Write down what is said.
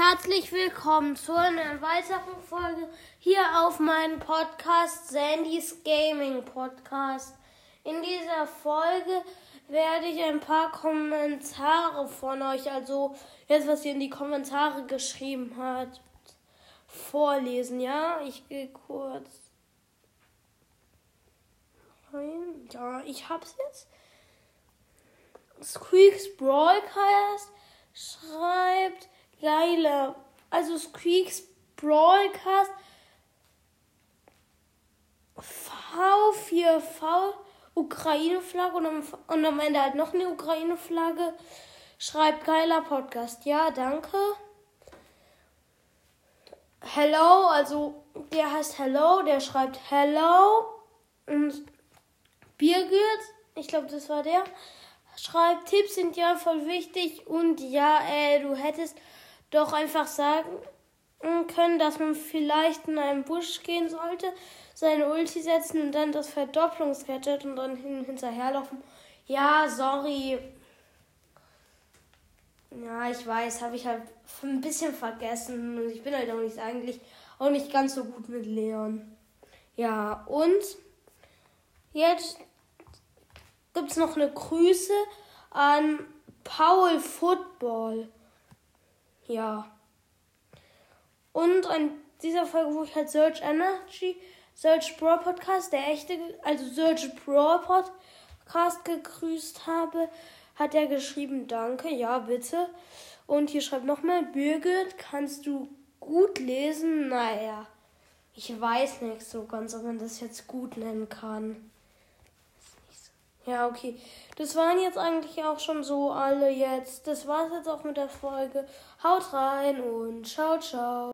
herzlich willkommen zu einer weiteren Folge hier auf meinem Podcast Sandys Gaming Podcast. In dieser Folge werde ich ein paar Kommentare von euch, also jetzt was ihr in die Kommentare geschrieben habt, vorlesen. Ja, ich gehe kurz rein. Ja, ich hab's jetzt. Squeaks Broadcast schreibt geile, also Squeaks Broadcast V4V Ukraine-Flagge und, am- und am Ende halt noch eine Ukraine-Flagge. Schreibt geiler Podcast. Ja, danke. Hello, also der heißt Hello, der schreibt Hello. Und Birgit, ich glaube, das war der, schreibt, Tipps sind ja voll wichtig und ja, äh, du hättest doch einfach sagen können, dass man vielleicht in einen Busch gehen sollte, seine Ulti setzen und dann das Verdopplungsgadget und dann hin hinterherlaufen. Ja, sorry. Ja, ich weiß, habe ich halt ein bisschen vergessen. Und ich bin halt auch nicht eigentlich auch nicht ganz so gut mit Leon. Ja, und jetzt gibt es noch eine Grüße an Paul Football. Ja. Und an dieser Folge, wo ich halt Search Energy, Search Pro Podcast, der echte, also Search Pro Podcast gegrüßt habe, hat er geschrieben, danke, ja, bitte. Und hier schreibt nochmal, Birgit, kannst du gut lesen? Naja, ich weiß nicht so ganz, ob man das jetzt gut nennen kann. Ja, okay. Das waren jetzt eigentlich auch schon so alle jetzt. Das war's jetzt auch mit der Folge. Haut rein und ciao, ciao.